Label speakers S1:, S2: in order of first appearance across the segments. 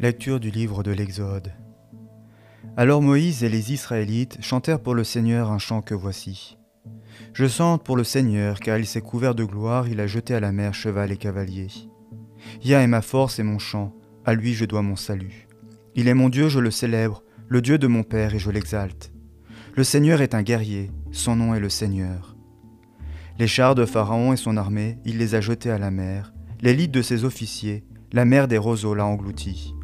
S1: Lecture du livre de l'Exode. Alors Moïse et les Israélites chantèrent pour le Seigneur un chant que voici. Je chante pour le Seigneur, car il s'est couvert de gloire, il a jeté à la mer cheval et cavalier. Yah est ma force et mon chant, à lui je dois mon salut. Il est mon Dieu, je le célèbre, le Dieu de mon Père, et je l'exalte. Le Seigneur est un guerrier, son nom est le Seigneur. Les chars de Pharaon et son armée, il les a jetés à la mer, l'élite de ses officiers, la mer des roseaux l'a englouti.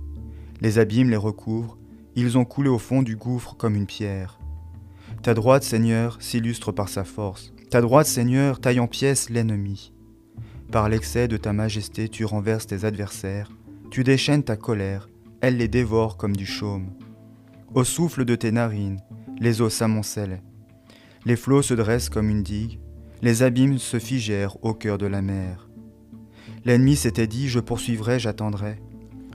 S1: Les abîmes les recouvrent, ils ont coulé au fond du gouffre comme une pierre. Ta droite, Seigneur, s'illustre par sa force. Ta droite, Seigneur, taille en pièces l'ennemi. Par l'excès de ta majesté, tu renverses tes adversaires, tu déchaînes ta colère, elle les dévore comme du chaume. Au souffle de tes narines, les eaux s'amoncellent. Les flots se dressent comme une digue, les abîmes se figèrent au cœur de la mer. L'ennemi s'était dit, je poursuivrai, j'attendrai.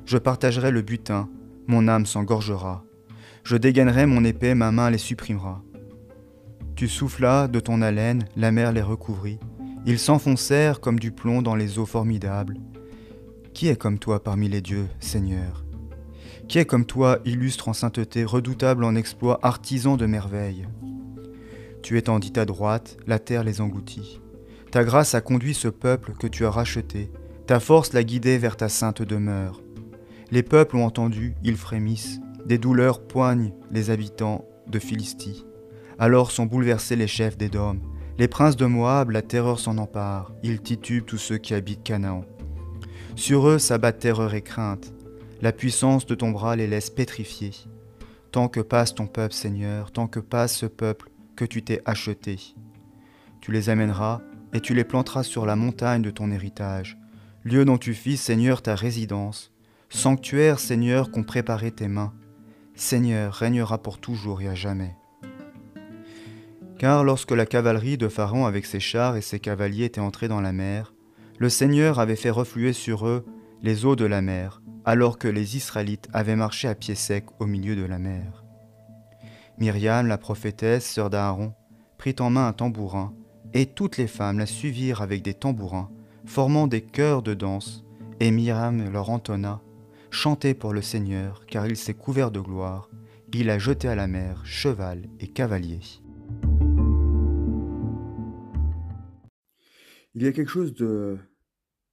S1: Je partagerai le butin, mon âme s'engorgera. Je dégainerai mon épée, ma main les supprimera. Tu soufflas de ton haleine, la mer les recouvrit. Ils s'enfoncèrent comme du plomb dans les eaux formidables. Qui est comme toi parmi les dieux, Seigneur? Qui est comme toi, illustre en sainteté, redoutable en exploits, artisan de merveilles? Tu étendis ta droite, la terre les engloutit. Ta grâce a conduit ce peuple que tu as racheté, ta force l'a guidé vers ta sainte demeure. Les peuples ont entendu, ils frémissent, des douleurs poignent les habitants de Philistie. Alors sont bouleversés les chefs d'Édom, les princes de Moab, la terreur s'en empare, ils titubent tous ceux qui habitent Canaan. Sur eux s'abat terreur et crainte, la puissance de ton bras les laisse pétrifiés. Tant que passe ton peuple, Seigneur, tant que passe ce peuple que tu t'es acheté. Tu les amèneras et tu les planteras sur la montagne de ton héritage, lieu dont tu fis, Seigneur, ta résidence, Sanctuaire, Seigneur, qu'ont préparé tes mains. Seigneur, régnera pour toujours et à jamais. Car lorsque la cavalerie de Pharaon avec ses chars et ses cavaliers était entrée dans la mer, le Seigneur avait fait refluer sur eux les eaux de la mer, alors que les Israélites avaient marché à pied sec au milieu de la mer. Myriam, la prophétesse, sœur d'Aaron, prit en main un tambourin, et toutes les femmes la suivirent avec des tambourins, formant des chœurs de danse, et Myriam leur entonna Chantez pour le Seigneur, car il s'est couvert de gloire, il a jeté à la mer cheval et cavalier.
S2: Il y a quelque chose de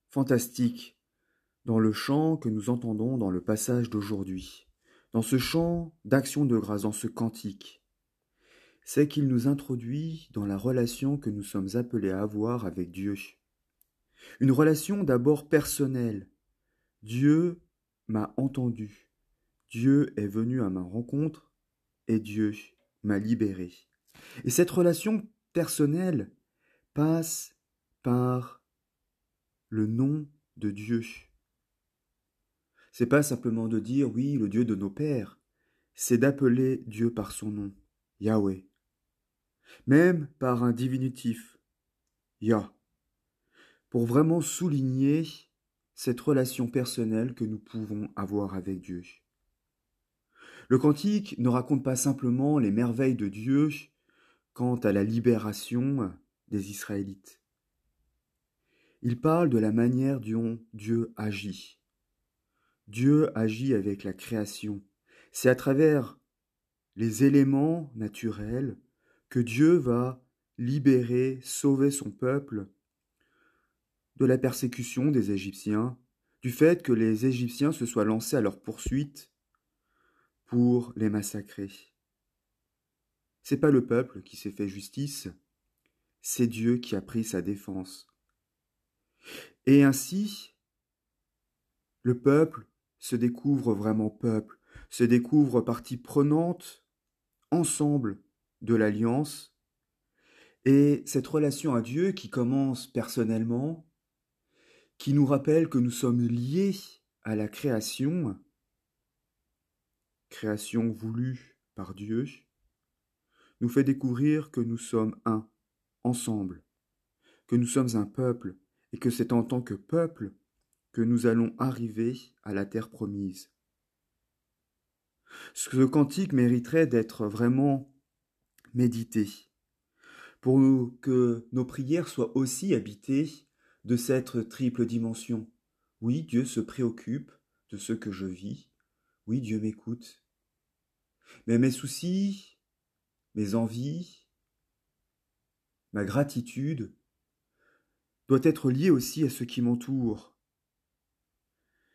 S2: fantastique dans le chant que nous entendons dans le passage d'aujourd'hui, dans ce chant d'action de grâce, dans ce cantique. C'est qu'il nous introduit dans la relation que nous sommes appelés à avoir avec Dieu. Une relation d'abord personnelle. Dieu m'a entendu. Dieu est venu à ma rencontre et Dieu m'a libéré. Et cette relation personnelle passe par le nom de Dieu. C'est pas simplement de dire oui, le Dieu de nos pères, c'est d'appeler Dieu par son nom, Yahweh. Même par un diminutif, Yah, pour vraiment souligner cette relation personnelle que nous pouvons avoir avec Dieu. Le cantique ne raconte pas simplement les merveilles de Dieu quant à la libération des Israélites. Il parle de la manière dont Dieu agit. Dieu agit avec la création. C'est à travers les éléments naturels que Dieu va libérer, sauver son peuple de la persécution des Égyptiens, du fait que les Égyptiens se soient lancés à leur poursuite pour les massacrer. C'est pas le peuple qui s'est fait justice, c'est Dieu qui a pris sa défense. Et ainsi, le peuple se découvre vraiment peuple, se découvre partie prenante ensemble de l'alliance, et cette relation à Dieu qui commence personnellement qui nous rappelle que nous sommes liés à la création, création voulue par Dieu, nous fait découvrir que nous sommes un, ensemble, que nous sommes un peuple, et que c'est en tant que peuple que nous allons arriver à la terre promise. Ce cantique mériterait d'être vraiment médité, pour que nos prières soient aussi habitées de cette triple dimension. Oui, Dieu se préoccupe de ce que je vis. Oui, Dieu m'écoute. Mais mes soucis, mes envies, ma gratitude doit être liée aussi à ce qui m'entoure.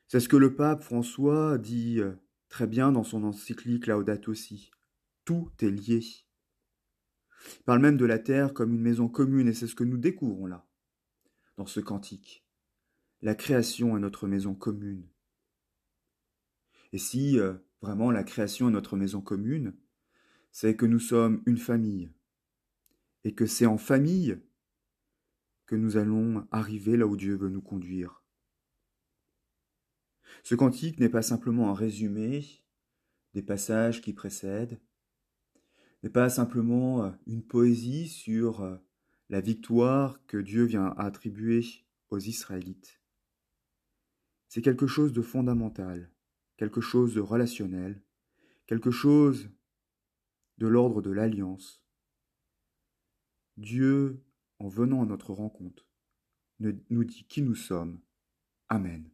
S2: C'est ce que le pape François dit euh, très bien dans son encyclique Laudato Si. Tout est lié. Il parle même de la terre comme une maison commune, et c'est ce que nous découvrons là, dans ce cantique. La création est notre maison commune. Et si euh, vraiment la création est notre maison commune, c'est que nous sommes une famille, et que c'est en famille que nous allons arriver là où Dieu veut nous conduire. Ce cantique n'est pas simplement un résumé des passages qui précèdent, n'est pas simplement euh, une poésie sur euh, la victoire que Dieu vient attribuer aux Israélites. C'est quelque chose de fondamental, quelque chose de relationnel, quelque chose de l'ordre de l'alliance. Dieu, en venant à notre rencontre, nous dit qui nous sommes. Amen.